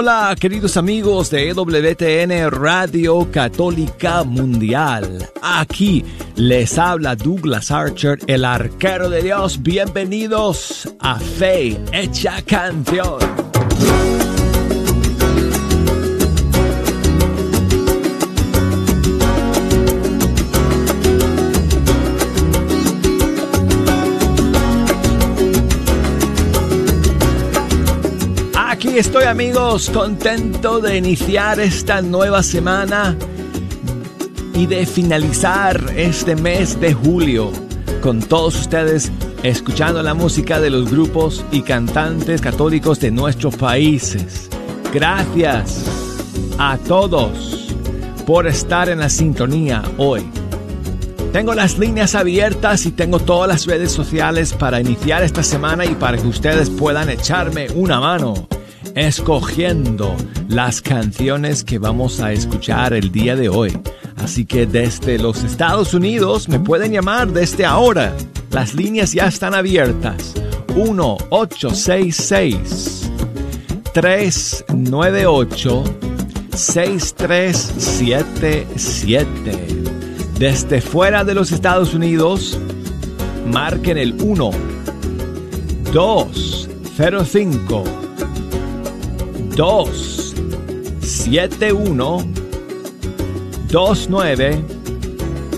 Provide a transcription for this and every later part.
hola queridos amigos de EWTN Radio Católica Mundial. Aquí les habla Douglas Archer, el arquero de Dios. Bienvenidos a Fe Hecha Canción. Estoy amigos, contento de iniciar esta nueva semana y de finalizar este mes de julio con todos ustedes escuchando la música de los grupos y cantantes católicos de nuestros países. Gracias a todos por estar en la sintonía hoy. Tengo las líneas abiertas y tengo todas las redes sociales para iniciar esta semana y para que ustedes puedan echarme una mano escogiendo las canciones que vamos a escuchar el día de hoy. Así que desde los Estados Unidos me pueden llamar desde ahora. Las líneas ya están abiertas. 1-866 398 6377. Desde fuera de los Estados Unidos, marquen el 1 205 2 71 29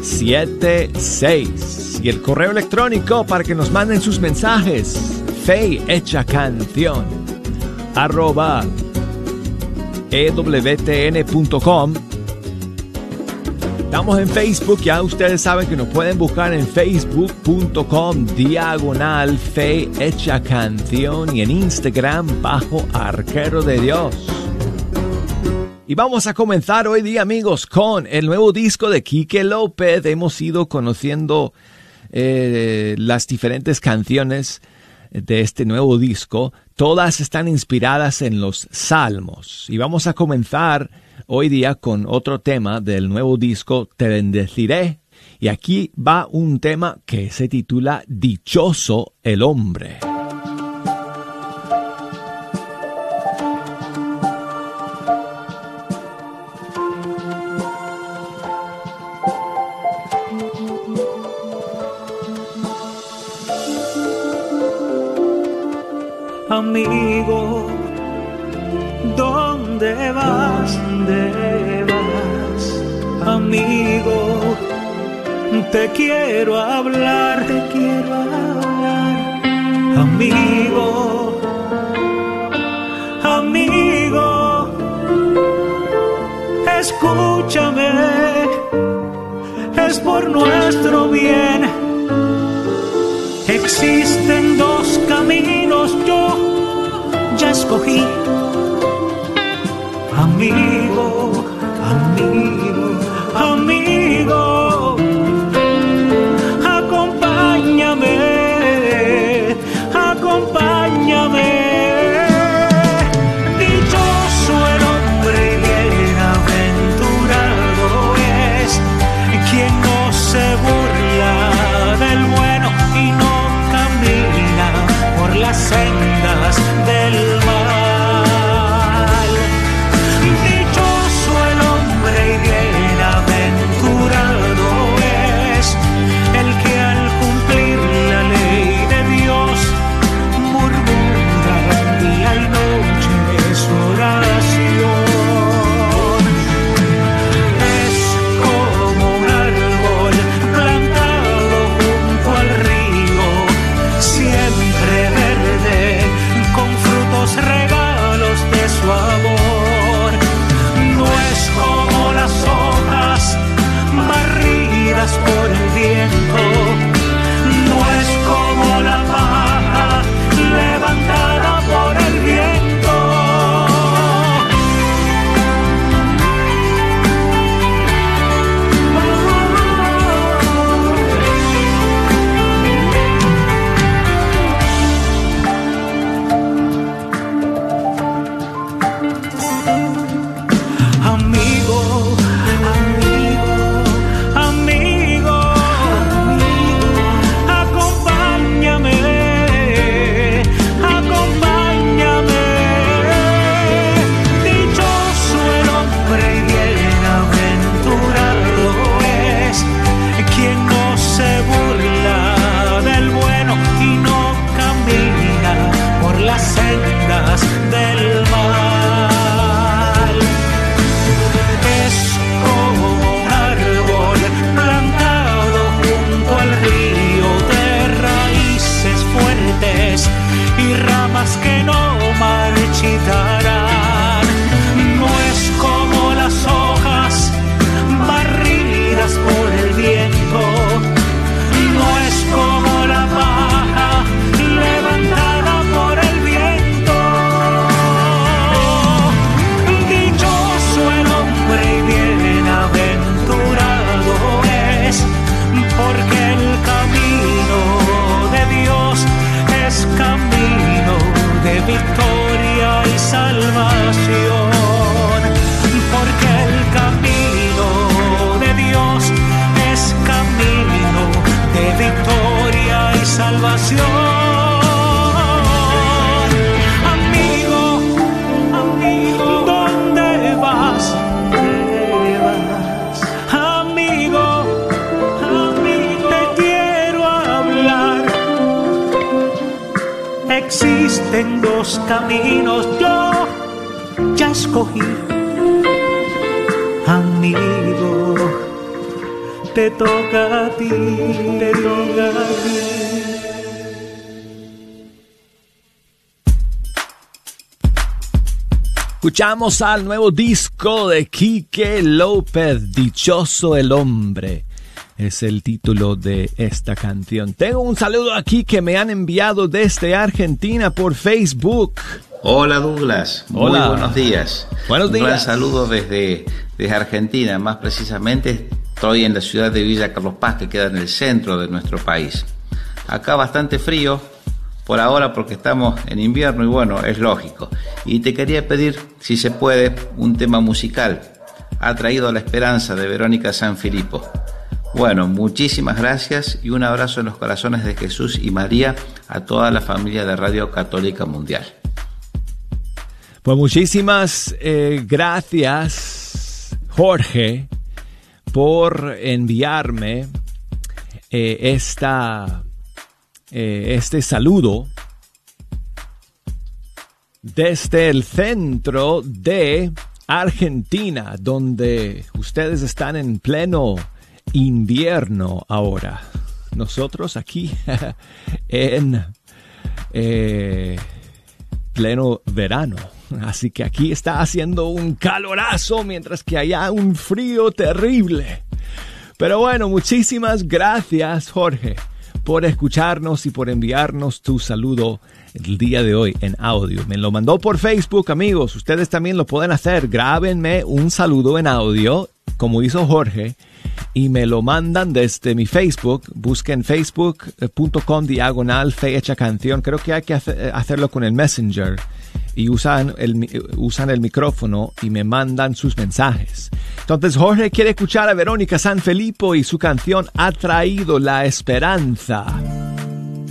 76 y el correo electrónico para que nos manden sus mensajes. Fe hecha canción. Arroba ewtn.com Estamos en Facebook, ya ustedes saben que nos pueden buscar en facebook.com diagonal fe hecha canción y en Instagram bajo arquero de Dios. Y vamos a comenzar hoy día amigos con el nuevo disco de Quique López. Hemos ido conociendo eh, las diferentes canciones de este nuevo disco. Todas están inspiradas en los salmos. Y vamos a comenzar hoy día con otro tema del nuevo disco Te bendeciré. Y aquí va un tema que se titula Dichoso el hombre. Te quiero hablar, te quiero hablar, amigo, amigo. Escúchame, es por nuestro bien. Existen dos caminos, yo ya escogí amigo, amigo, amigo. Caminos, yo ya escogí. Amigo, te toca a ti, te toca a ti. Escuchamos al nuevo disco de Quique López, Dichoso el hombre. Es el título de esta canción. Tengo un saludo aquí que me han enviado desde Argentina por Facebook. Hola Douglas, Hola. muy buenos días. Buenos Un gran días. saludo desde, desde Argentina, más precisamente estoy en la ciudad de Villa Carlos Paz, que queda en el centro de nuestro país. Acá bastante frío, por ahora porque estamos en invierno y bueno, es lógico. Y te quería pedir, si se puede, un tema musical. Ha traído la esperanza de Verónica Sanfilippo. Bueno, muchísimas gracias y un abrazo en los corazones de Jesús y María a toda la familia de Radio Católica Mundial. Pues muchísimas eh, gracias, Jorge, por enviarme eh, esta, eh, este saludo desde el centro de Argentina, donde ustedes están en pleno invierno ahora. Nosotros aquí en eh, pleno verano. Así que aquí está haciendo un calorazo mientras que allá un frío terrible. Pero bueno, muchísimas gracias Jorge por escucharnos y por enviarnos tu saludo el día de hoy en audio. Me lo mandó por Facebook, amigos. Ustedes también lo pueden hacer. Grábenme un saludo en audio, como hizo Jorge, y me lo mandan desde mi Facebook. Busquen facebook.com diagonal fecha canción. Creo que hay que hace- hacerlo con el Messenger. Y usan el, mi- usan el micrófono y me mandan sus mensajes. Entonces Jorge quiere escuchar a Verónica San Felipe y su canción Ha traído la esperanza.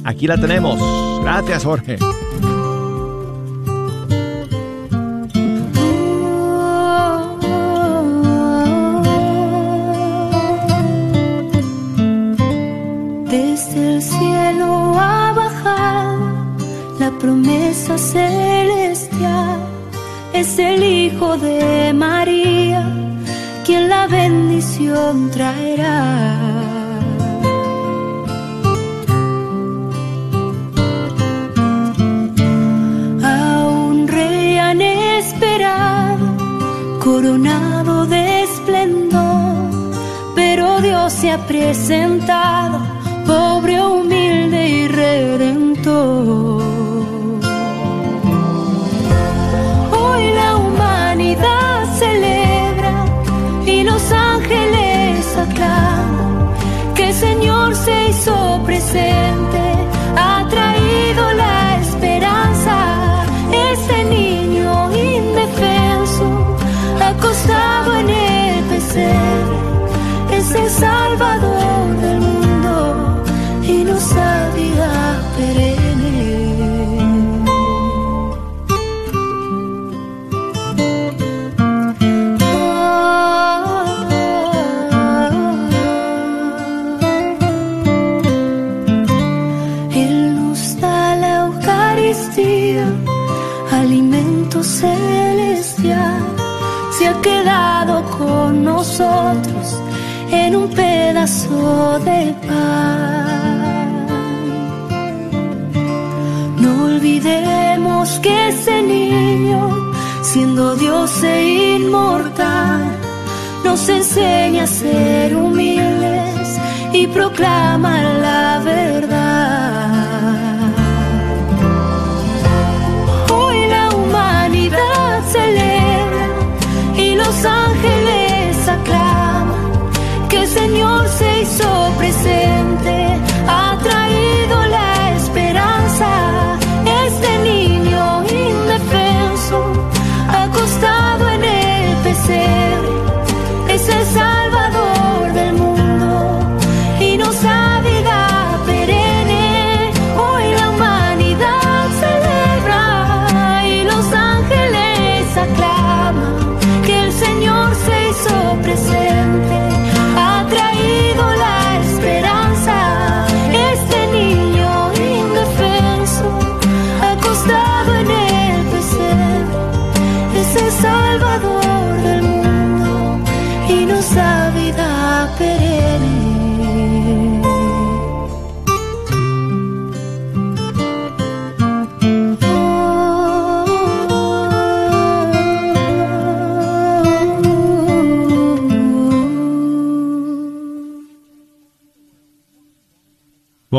Aquí la tenemos. Gracias Jorge. Desde el cielo ha bajado la promesa celestial. Es el Hijo de María quien la bendición traerá. A un rey han esperado, coronado de esplendor, pero Dios se ha presentado, pobre, humilde y redentor. Hoy la humanidad celebra y los ángeles aclaman que el Señor se hizo presente, ha traído la esperanza. Este niño indefenso, acostado en el pesebre, es el Salvador del mundo pan. No olvidemos que ese niño, siendo Dios e inmortal, nos enseña a ser humildes y proclama la verdad. Se hizo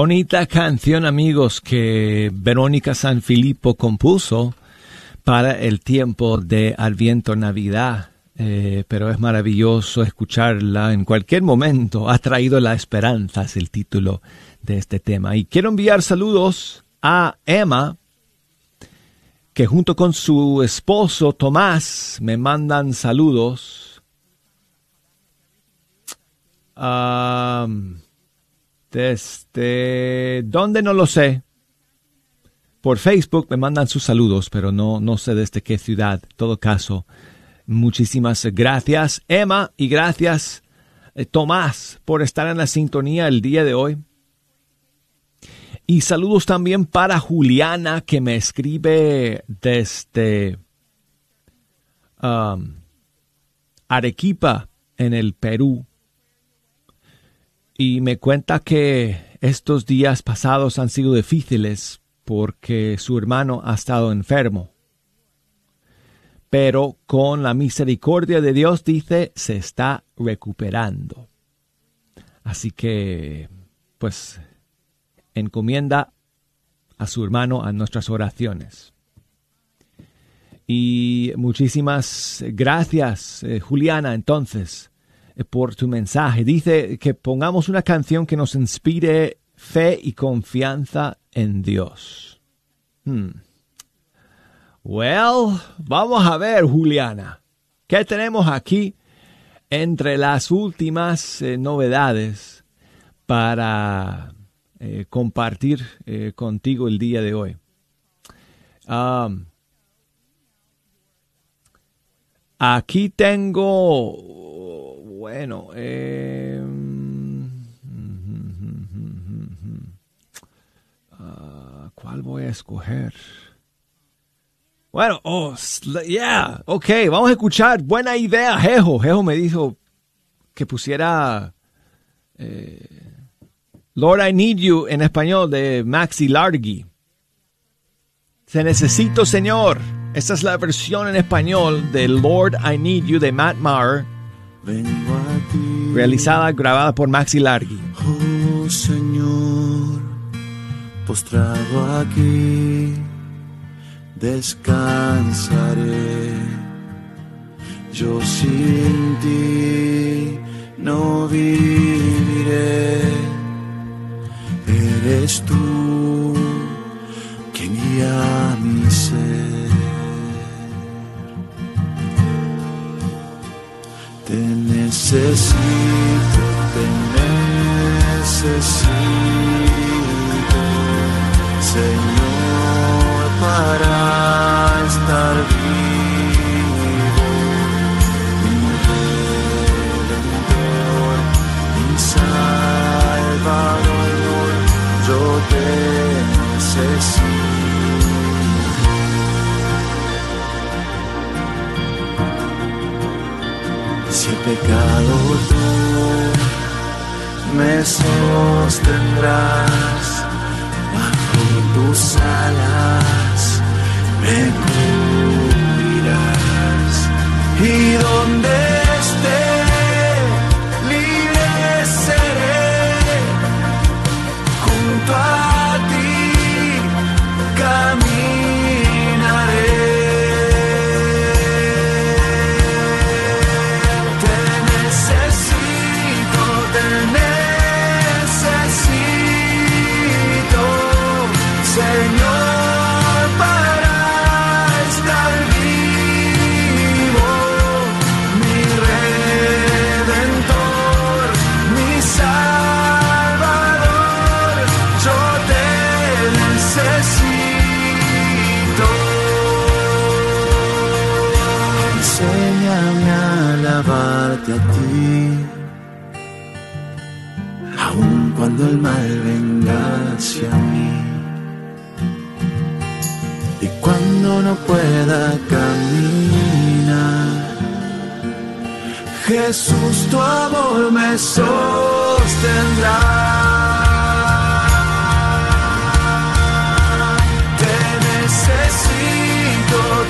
Bonita canción, amigos, que Verónica Sanfilippo compuso para el tiempo de Adviento Navidad. Eh, pero es maravilloso escucharla en cualquier momento. Ha traído la esperanza, es el título de este tema. Y quiero enviar saludos a Emma, que junto con su esposo Tomás me mandan saludos. Desde dónde no lo sé. Por Facebook me mandan sus saludos, pero no, no sé desde qué ciudad. En todo caso, muchísimas gracias Emma y gracias eh, Tomás por estar en la sintonía el día de hoy. Y saludos también para Juliana que me escribe desde um, Arequipa en el Perú y me cuenta que estos días pasados han sido difíciles porque su hermano ha estado enfermo. Pero con la misericordia de Dios, dice, se está recuperando. Así que, pues, encomienda a su hermano a nuestras oraciones. Y muchísimas gracias, eh, Juliana, entonces, por tu mensaje. Dice que pongamos una canción que nos inspire fe y confianza en Dios. Hmm. Well, vamos a ver, Juliana, ¿qué tenemos aquí entre las últimas eh, novedades para eh, compartir contigo el día de hoy? Um, aquí tengo bueno, eh, ¿cuál voy a escoger? Bueno, oh, yeah, ok, vamos a escuchar. Buena idea, Jejo. Jejo me dijo que pusiera eh, Lord I Need You en español de Maxi Largi. Se necesito, Señor. Esta es la versión en español de Lord I Need You de Matt Maher Vengo a ti. Realizada, grabada por Maxi Largi. Oh Señor, postrado aquí, descansaré. Yo sin ti no viviré. Eres tú quien guía mi ser. Te necesito, te necesito,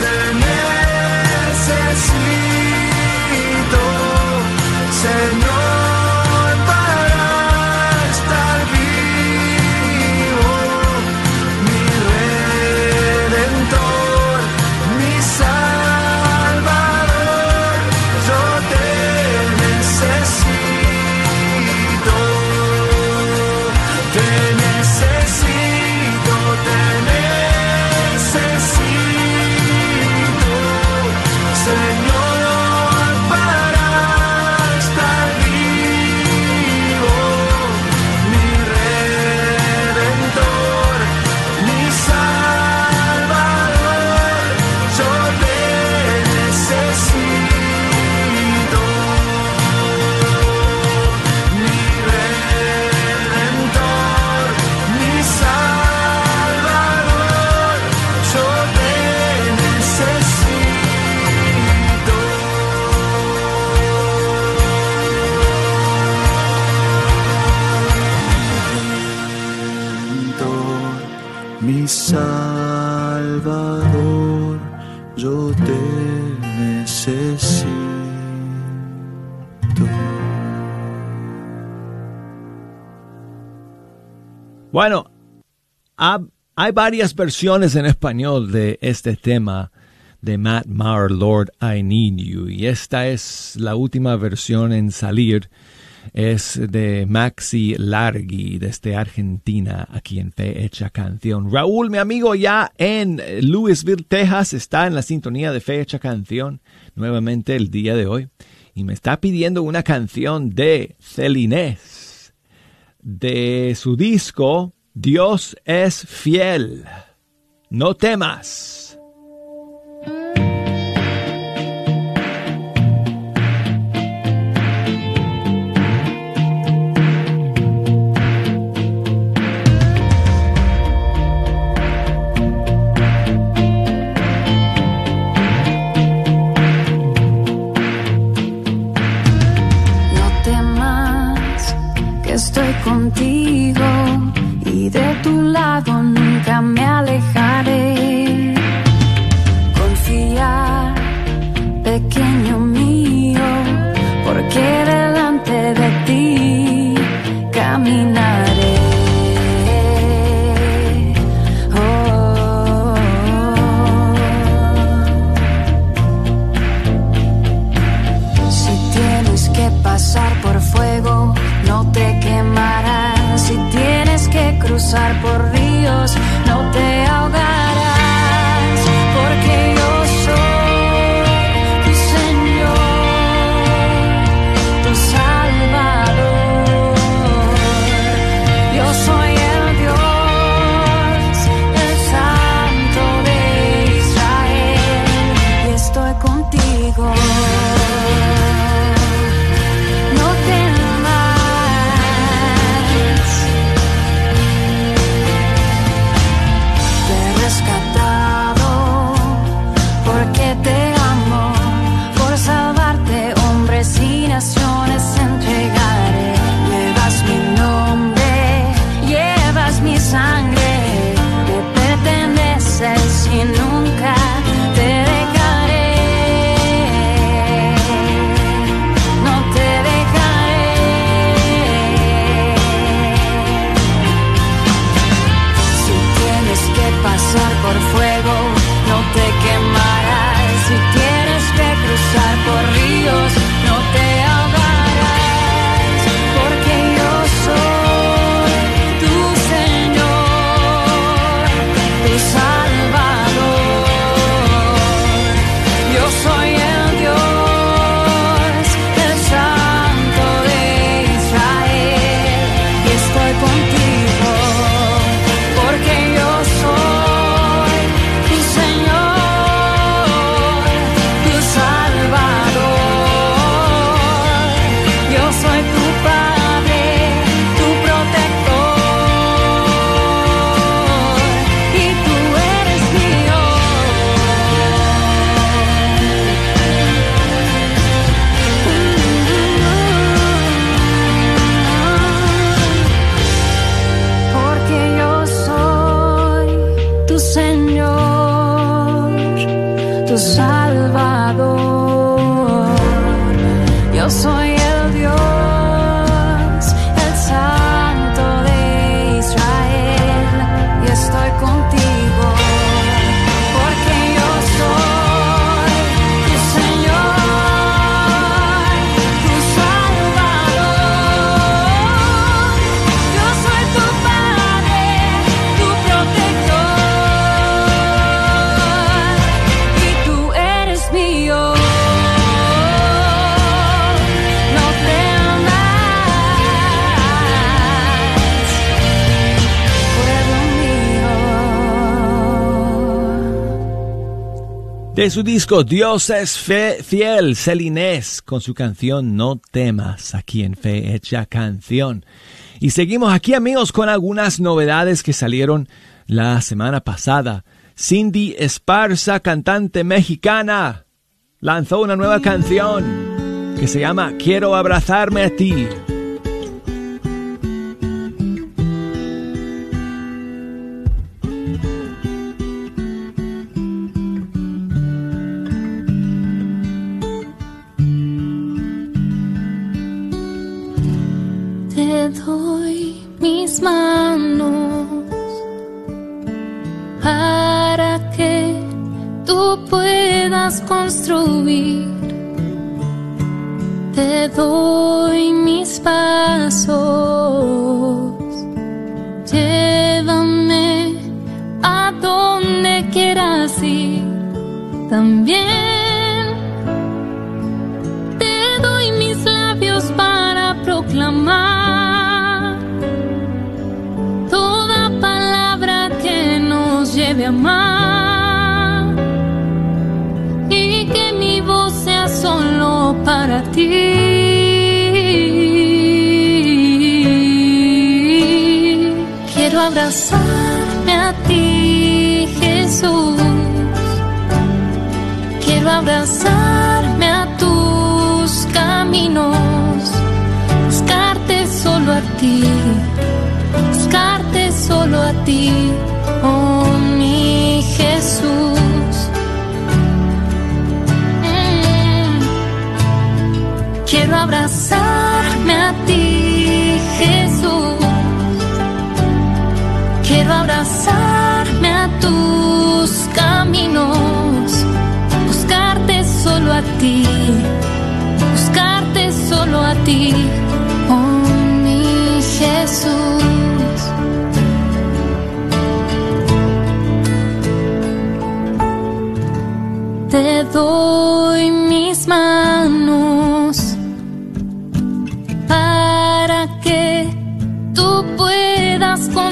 necesito, hay varias versiones en español de este tema de Matt Maher, Lord, I Need You. Y esta es la última versión en salir. Es de Maxi Largi desde Argentina, aquí en Fe Hecha Canción. Raúl, mi amigo, ya en Louisville, Texas, está en la sintonía de Fe Hecha Canción nuevamente el día de hoy. Y me está pidiendo una canción de Celinés, de su disco Dios es fiel. No temas. De su disco Dios es fe, fiel, Celinés, con su canción No temas, aquí en Fe Hecha Canción. Y seguimos aquí amigos con algunas novedades que salieron la semana pasada. Cindy Esparza, cantante mexicana, lanzó una nueva canción que se llama Quiero abrazarme a ti. Construir. Te doy mis pasos, llévame a donde quieras ir. También te doy mis labios para proclamar toda palabra que nos lleve a amar para ti. Quiero abrazarme a ti, Jesús. Quiero abrazarme a tus caminos, buscarte solo a ti, buscarte solo a ti, oh mi Jesús. Quiero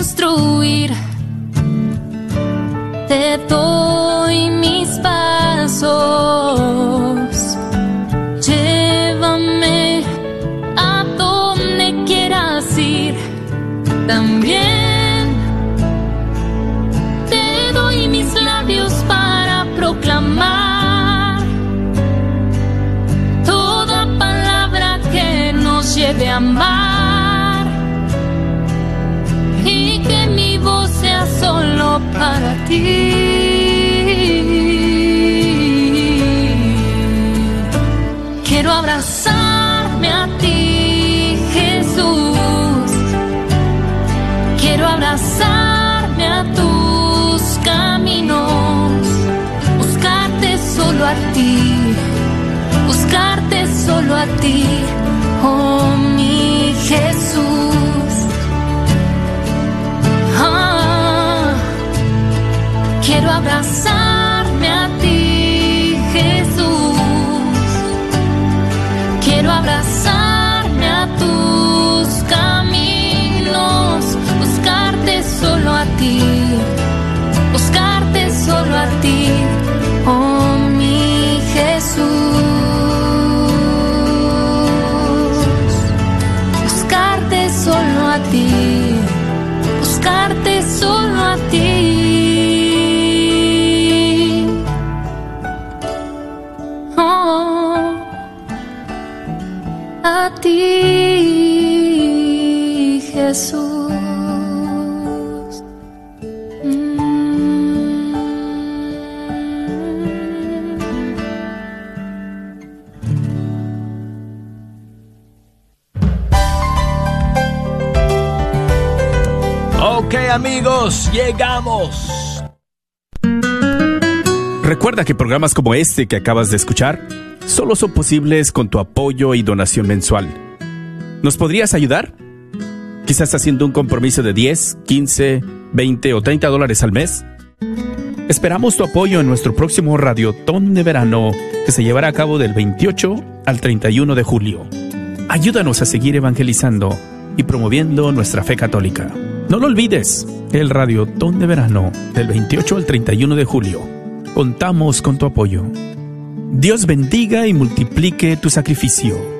construir. Te doy mis pasos, para Recuerda que programas como este que acabas de escuchar solo son posibles con tu apoyo y donación mensual. ¿Nos podrías ayudar? Quizás haciendo un compromiso de 10, 15, 20 o 30 dólares al mes. Esperamos tu apoyo en nuestro próximo Radiotón de Verano que se llevará a cabo del 28 al 31 de julio. Ayúdanos a seguir evangelizando y promoviendo nuestra fe católica. No lo olvides, el Radiotón de Verano del 28 al 31 de julio. Contamos con tu apoyo. Dios bendiga y multiplique tu sacrificio.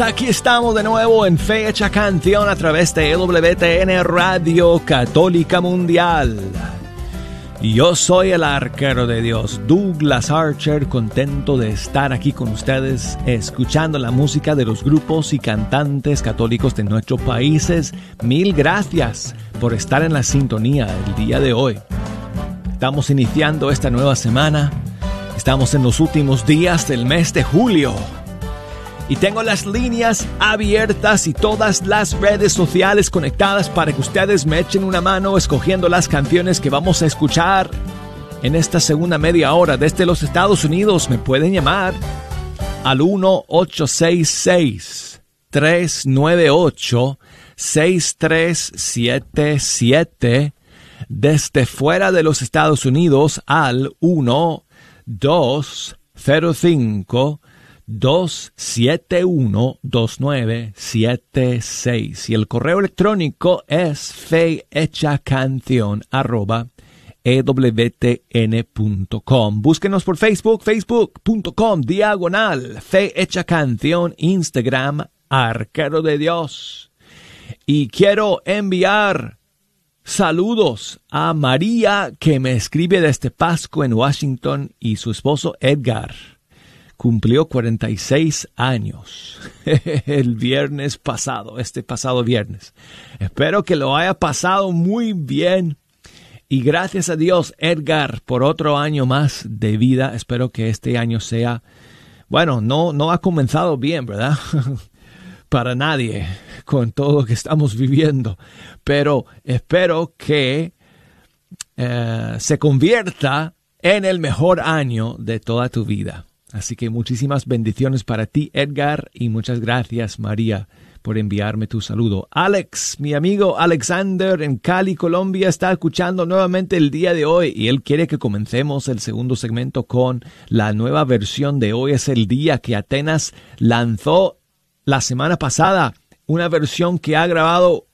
aquí estamos de nuevo en Fecha Canción a través de WTN Radio Católica Mundial. Yo soy el arquero de Dios, Douglas Archer, contento de estar aquí con ustedes, escuchando la música de los grupos y cantantes católicos de nuestros países. Mil gracias por estar en la sintonía el día de hoy. Estamos iniciando esta nueva semana, estamos en los últimos días del mes de julio y tengo las líneas abiertas y todas las redes sociales conectadas para que ustedes me echen una mano escogiendo las canciones que vamos a escuchar en esta segunda media hora desde los Estados Unidos. Me pueden llamar al 1866 398 6377 desde fuera de los Estados Unidos al 1205 271-2976. Y el correo electrónico es fehechacanción arroba ewtn.com. Búsquenos por Facebook, facebook.com, diagonal, fe canción, Instagram, arquero de Dios. Y quiero enviar saludos a María que me escribe desde Pasco en Washington y su esposo Edgar cumplió 46 años el viernes pasado, este pasado viernes. Espero que lo haya pasado muy bien. Y gracias a Dios, Edgar, por otro año más de vida. Espero que este año sea, bueno, no, no ha comenzado bien, ¿verdad? Para nadie con todo lo que estamos viviendo. Pero espero que eh, se convierta en el mejor año de toda tu vida. Así que muchísimas bendiciones para ti, Edgar, y muchas gracias, María, por enviarme tu saludo. Alex, mi amigo Alexander en Cali, Colombia, está escuchando nuevamente el día de hoy y él quiere que comencemos el segundo segmento con la nueva versión de Hoy es el día que Atenas lanzó la semana pasada, una versión que ha grabado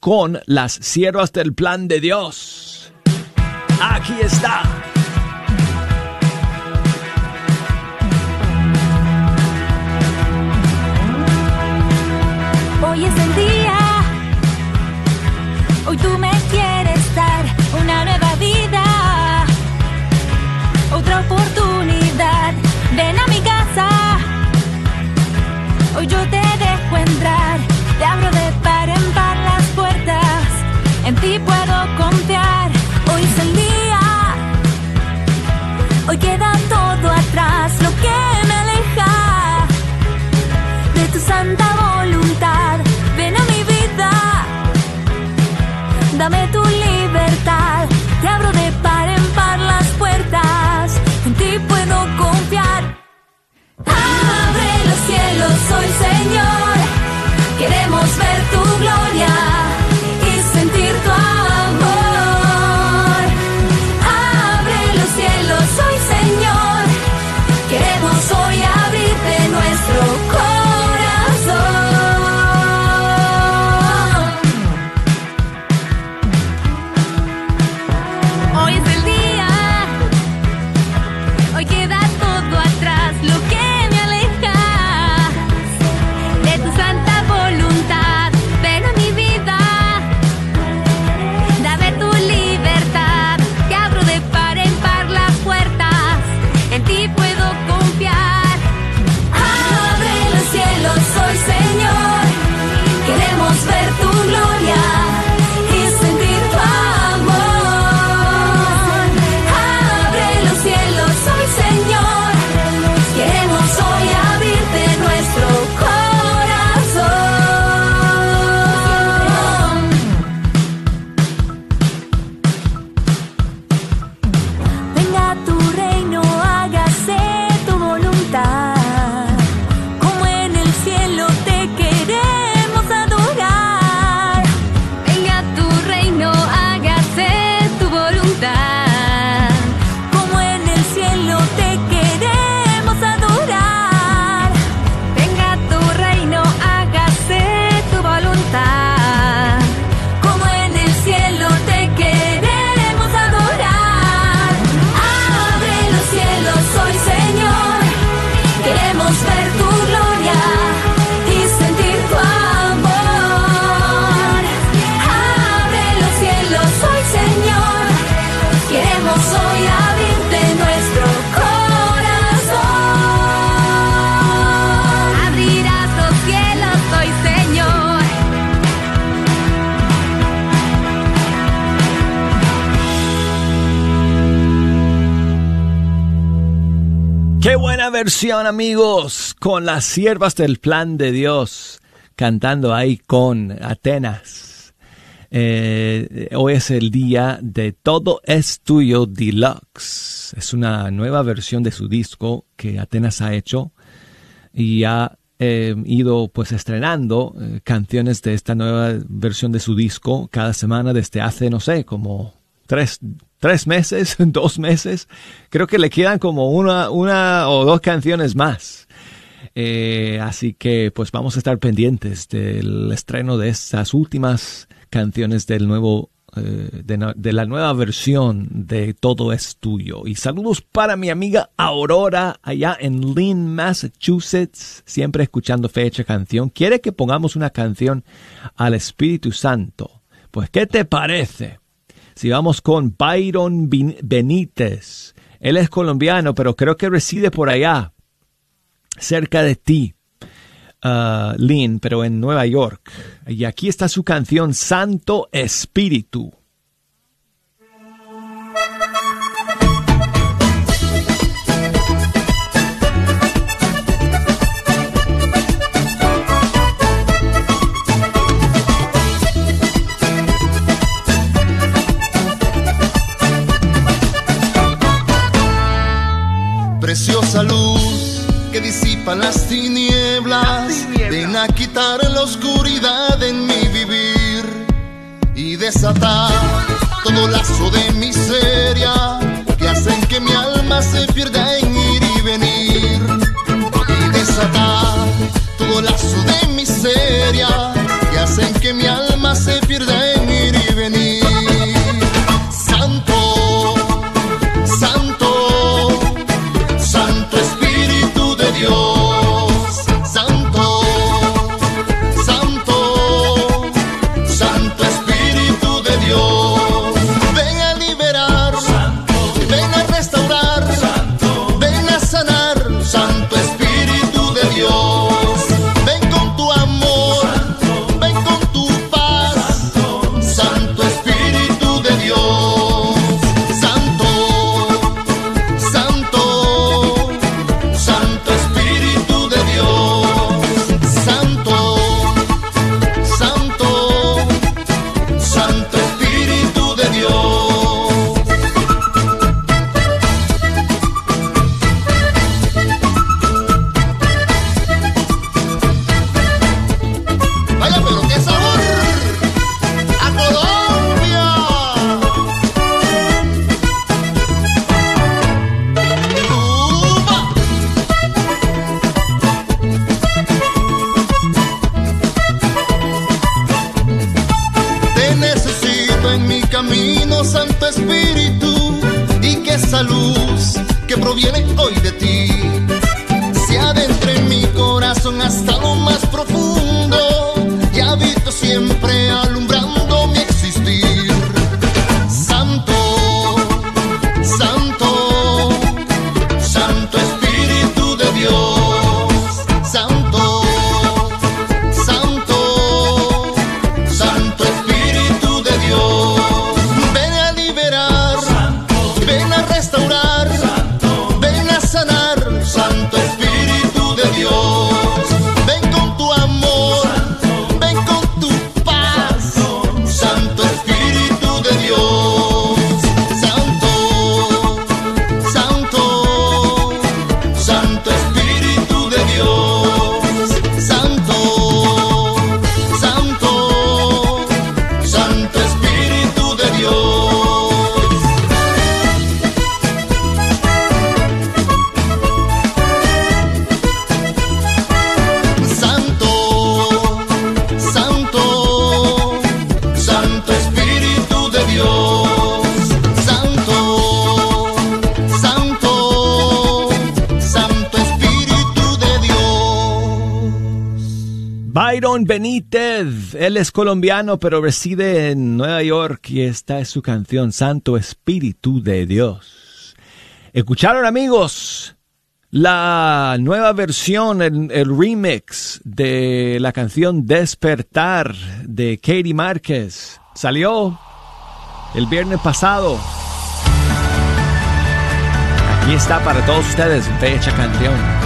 con las siervas del plan de Dios. Aquí está. Hoy es el día. Hoy tú me Qué buena versión amigos, con las siervas del plan de Dios, cantando ahí con Atenas. Eh, hoy es el día de Todo es Tuyo Deluxe. Es una nueva versión de su disco que Atenas ha hecho y ha eh, ido pues estrenando eh, canciones de esta nueva versión de su disco cada semana desde hace, no sé, como tres, tres meses, dos meses. Creo que le quedan como una, una o dos canciones más. Eh, así que pues vamos a estar pendientes del estreno de estas últimas canciones del nuevo eh, de, de la nueva versión de Todo es Tuyo. Y saludos para mi amiga Aurora allá en Lynn, Massachusetts, siempre escuchando fecha canción. Quiere que pongamos una canción al Espíritu Santo. Pues, ¿qué te parece? Si vamos con Byron Benítez. Él es colombiano, pero creo que reside por allá, cerca de ti, uh, Lynn, pero en Nueva York. Y aquí está su canción Santo Espíritu. Preciosa luz que disipa las tinieblas, ven a quitar la oscuridad en mi vivir y desatar todo lazo de miseria que hacen que mi alma se pierda Benítez. Él es colombiano, pero reside en Nueva York y esta es su canción, Santo Espíritu de Dios. ¿Escucharon amigos? La nueva versión, el, el remix de la canción Despertar de Katie Márquez salió el viernes pasado. Aquí está para todos ustedes, fecha canción.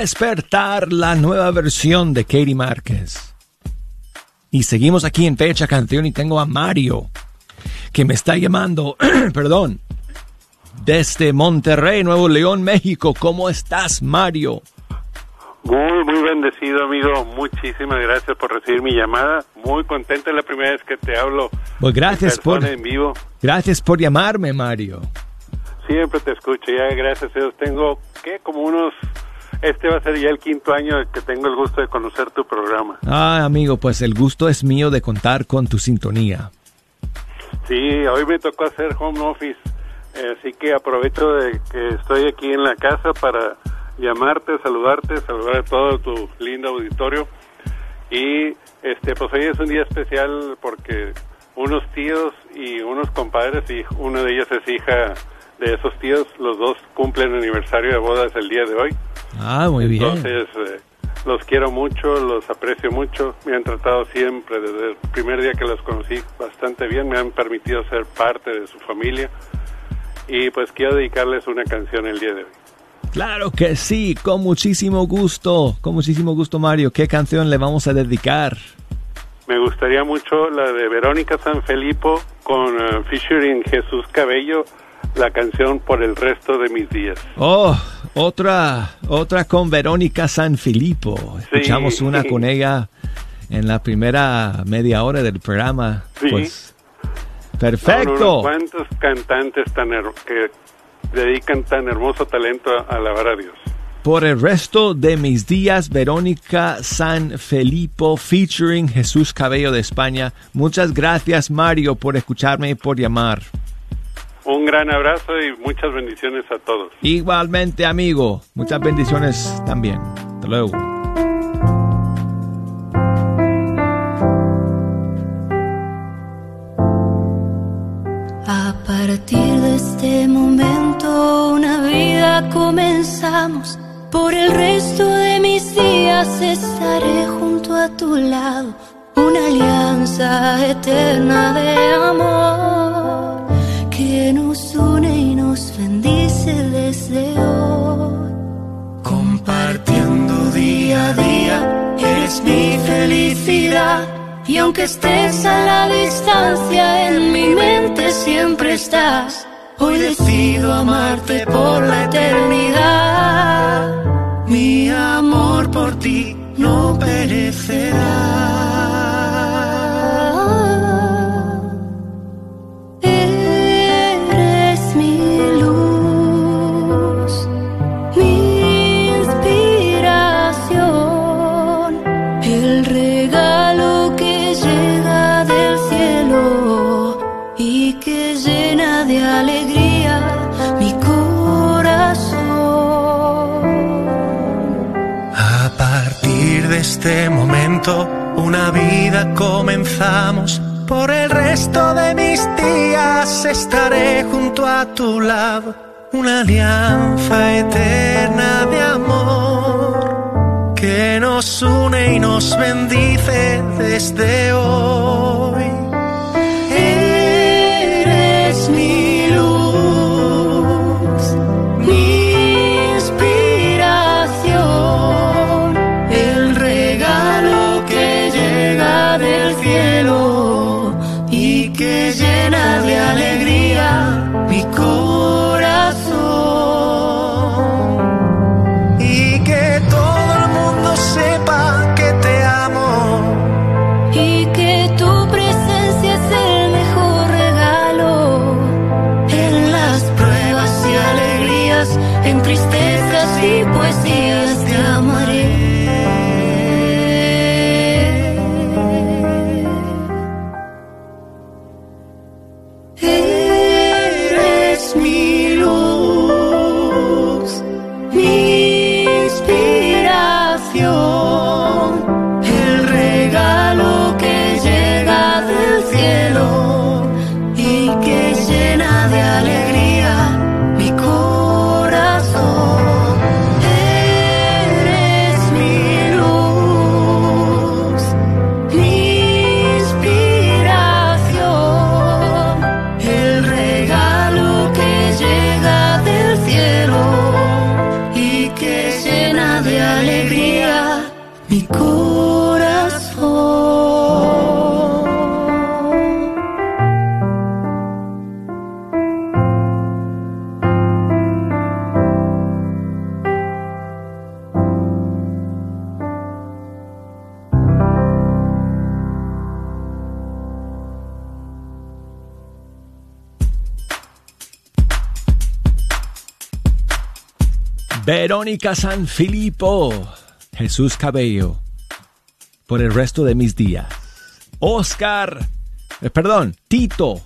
Despertar, la nueva versión de Katie Márquez. Y seguimos aquí en Fecha Canción y tengo a Mario, que me está llamando, perdón, desde Monterrey, Nuevo León, México. ¿Cómo estás, Mario? Muy, muy bendecido, amigo. Muchísimas gracias por recibir mi llamada. Muy contento, es la primera vez que te hablo. Pues gracias en por, en vivo. gracias por llamarme, Mario. Siempre te escucho, ya gracias a Dios. Tengo, ¿qué? Como unos... Este va a ser ya el quinto año que tengo el gusto de conocer tu programa. Ah, amigo, pues el gusto es mío de contar con tu sintonía. Sí, hoy me tocó hacer home office, eh, así que aprovecho de que estoy aquí en la casa para llamarte, saludarte, saludar a todo tu lindo auditorio. Y este, pues hoy es un día especial porque unos tíos y unos compadres, y una de ellas es hija de esos tíos, los dos cumplen aniversario de bodas el día de hoy. Ah, muy bien. Entonces, eh, los quiero mucho, los aprecio mucho. Me han tratado siempre, desde el primer día que los conocí, bastante bien. Me han permitido ser parte de su familia. Y pues quiero dedicarles una canción el día de hoy. Claro que sí, con muchísimo gusto, con muchísimo gusto, Mario. ¿Qué canción le vamos a dedicar? Me gustaría mucho la de Verónica San Felipo con eh, featuring Jesús Cabello, la canción Por el resto de mis días. Oh, otra, otra con Verónica San Filipo. Escuchamos una con ella en la primera media hora del programa. Sí. Pues, perfecto. unos cuantos cantantes tan her- que dedican tan hermoso talento a alabar a Dios. Por el resto de mis días, Verónica San Felipo featuring Jesús Cabello de España. Muchas gracias, Mario, por escucharme y por llamar. Un gran abrazo y muchas bendiciones a todos. Igualmente, amigo. Muchas bendiciones también. Hasta luego. A partir de este momento una vida comenzamos. Por el resto de mis días estaré junto a tu lado. Una alianza eterna de amor que nos une y nos bendice desde hoy. Compartiendo día a día, eres mi felicidad. Y aunque estés a la distancia, en mi mente siempre estás. Hoy decido amarte por la eternidad. Mi amor por ti no perecerá. Este momento, una vida comenzamos. Por el resto de mis días estaré junto a tu lado. Una alianza eterna de amor que nos une y nos bendice desde hoy. Verónica Sanfilippo, Jesús Cabello, por el resto de mis días. Oscar, eh, perdón, Tito,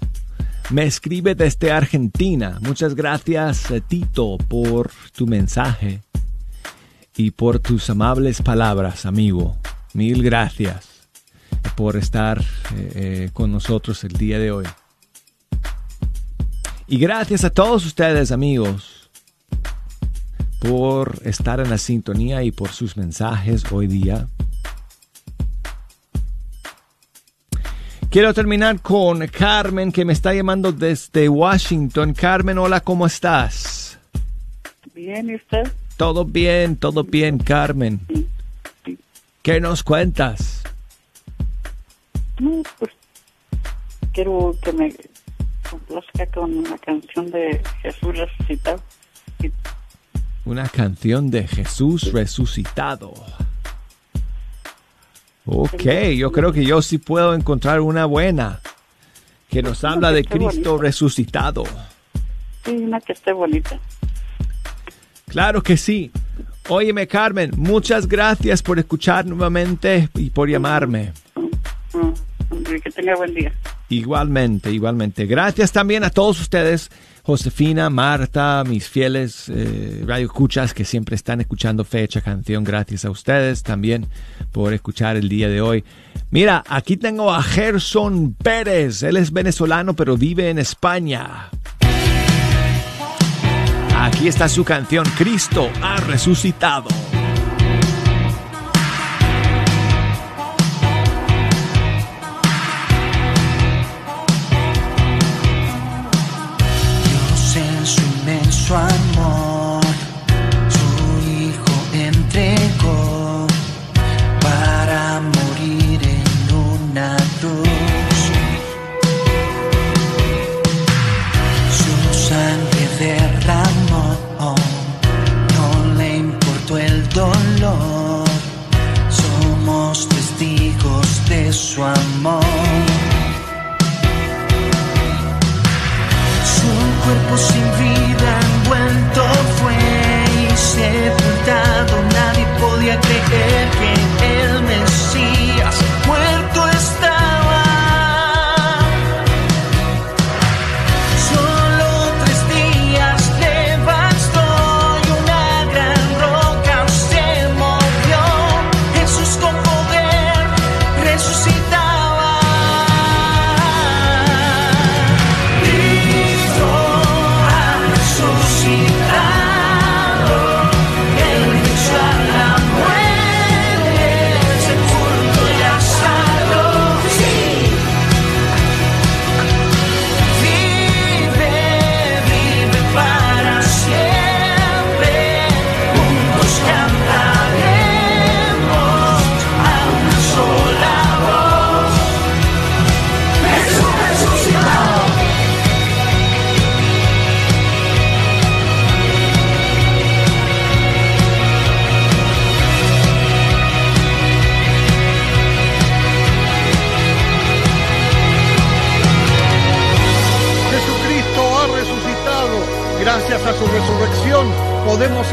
me escribe desde Argentina. Muchas gracias, eh, Tito, por tu mensaje y por tus amables palabras, amigo. Mil gracias por estar eh, eh, con nosotros el día de hoy. Y gracias a todos ustedes, amigos, por estar en la sintonía y por sus mensajes hoy día. Quiero terminar con Carmen que me está llamando desde Washington. Carmen, hola, ¿cómo estás? Bien, ¿y usted? Todo bien, todo bien, Carmen. ¿Qué nos cuentas? No, pues quiero que me complazca con una canción de Jesús resucitado. Una canción de Jesús resucitado. Ok, yo creo que yo sí puedo encontrar una buena que nos habla de Cristo bonita. resucitado. Sí, una que esté bonita. Claro que sí. Óyeme, Carmen, muchas gracias por escuchar nuevamente y por llamarme. Hombre, Que tenga buen día. Igualmente, igualmente. Gracias también a todos ustedes, Josefina, Marta, mis fieles eh, radio escuchas que siempre están escuchando fecha canción. Gracias a ustedes también por escuchar el día de hoy. Mira, aquí tengo a Gerson Pérez. Él es venezolano, pero vive en España. Aquí está su canción, Cristo ha resucitado.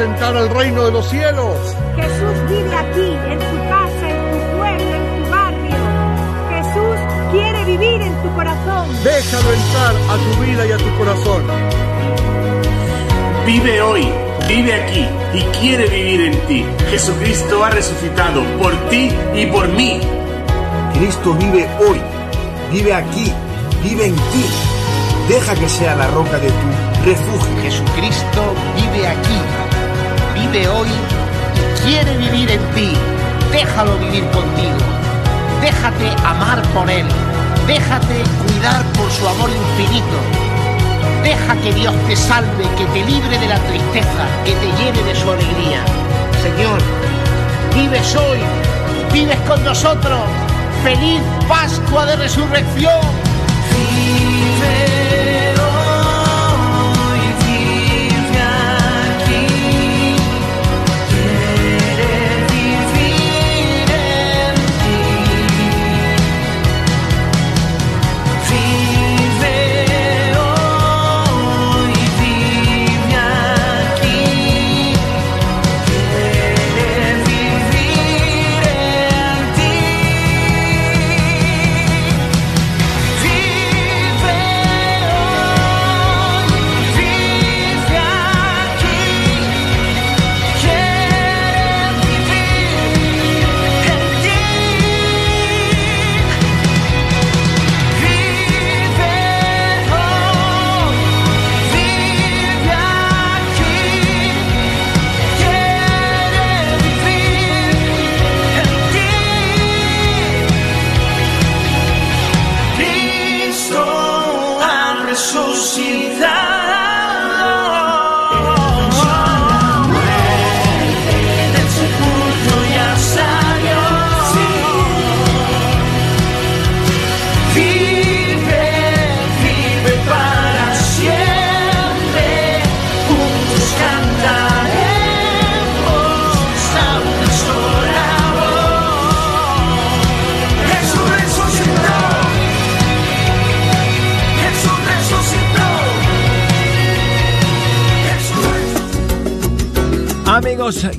Al reino de los cielos. Jesús vive aquí, en tu casa, en tu pueblo, en tu barrio. Jesús quiere vivir en tu corazón. Déjalo entrar a tu vida y a tu corazón. Vive hoy, vive aquí y quiere vivir en ti. Jesucristo ha resucitado por ti y por mí. Cristo vive hoy, vive aquí, vive en ti. Deja que sea la roca de tu refugio. Jesucristo vive aquí, vive hoy y quiere vivir en ti. Déjalo vivir contigo. Déjate amar por Él. Déjate cuidar por su amor infinito. Deja que Dios te salve, que te libre de la tristeza, que te llene de su alegría. Señor, vives hoy, vives con nosotros. Feliz Pascua de Resurrección.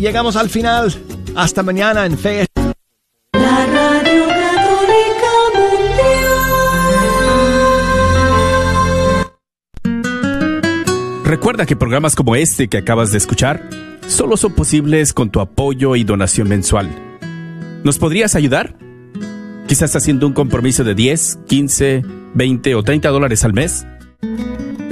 Llegamos al final. Hasta mañana en Fe. La Radio Católica Mundial. Recuerda que programas como este que acabas de escuchar solo son posibles con tu apoyo y donación mensual. ¿Nos podrías ayudar? Quizás haciendo un compromiso de 10, 15, 20 o 30 dólares al mes.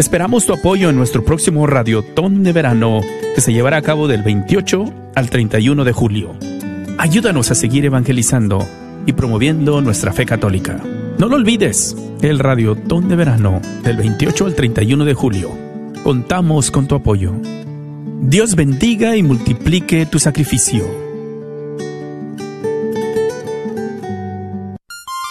Esperamos tu apoyo en nuestro próximo Radiotón de Verano que se llevará a cabo del 28 al 31 de julio. Ayúdanos a seguir evangelizando y promoviendo nuestra fe católica. No lo olvides, el Radiotón de Verano del 28 al 31 de julio. Contamos con tu apoyo. Dios bendiga y multiplique tu sacrificio.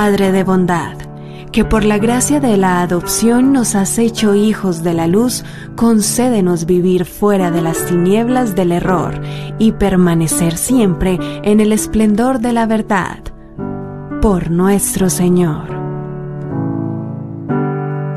Padre de bondad, que por la gracia de la adopción nos has hecho hijos de la luz, concédenos vivir fuera de las tinieblas del error y permanecer siempre en el esplendor de la verdad. Por nuestro Señor.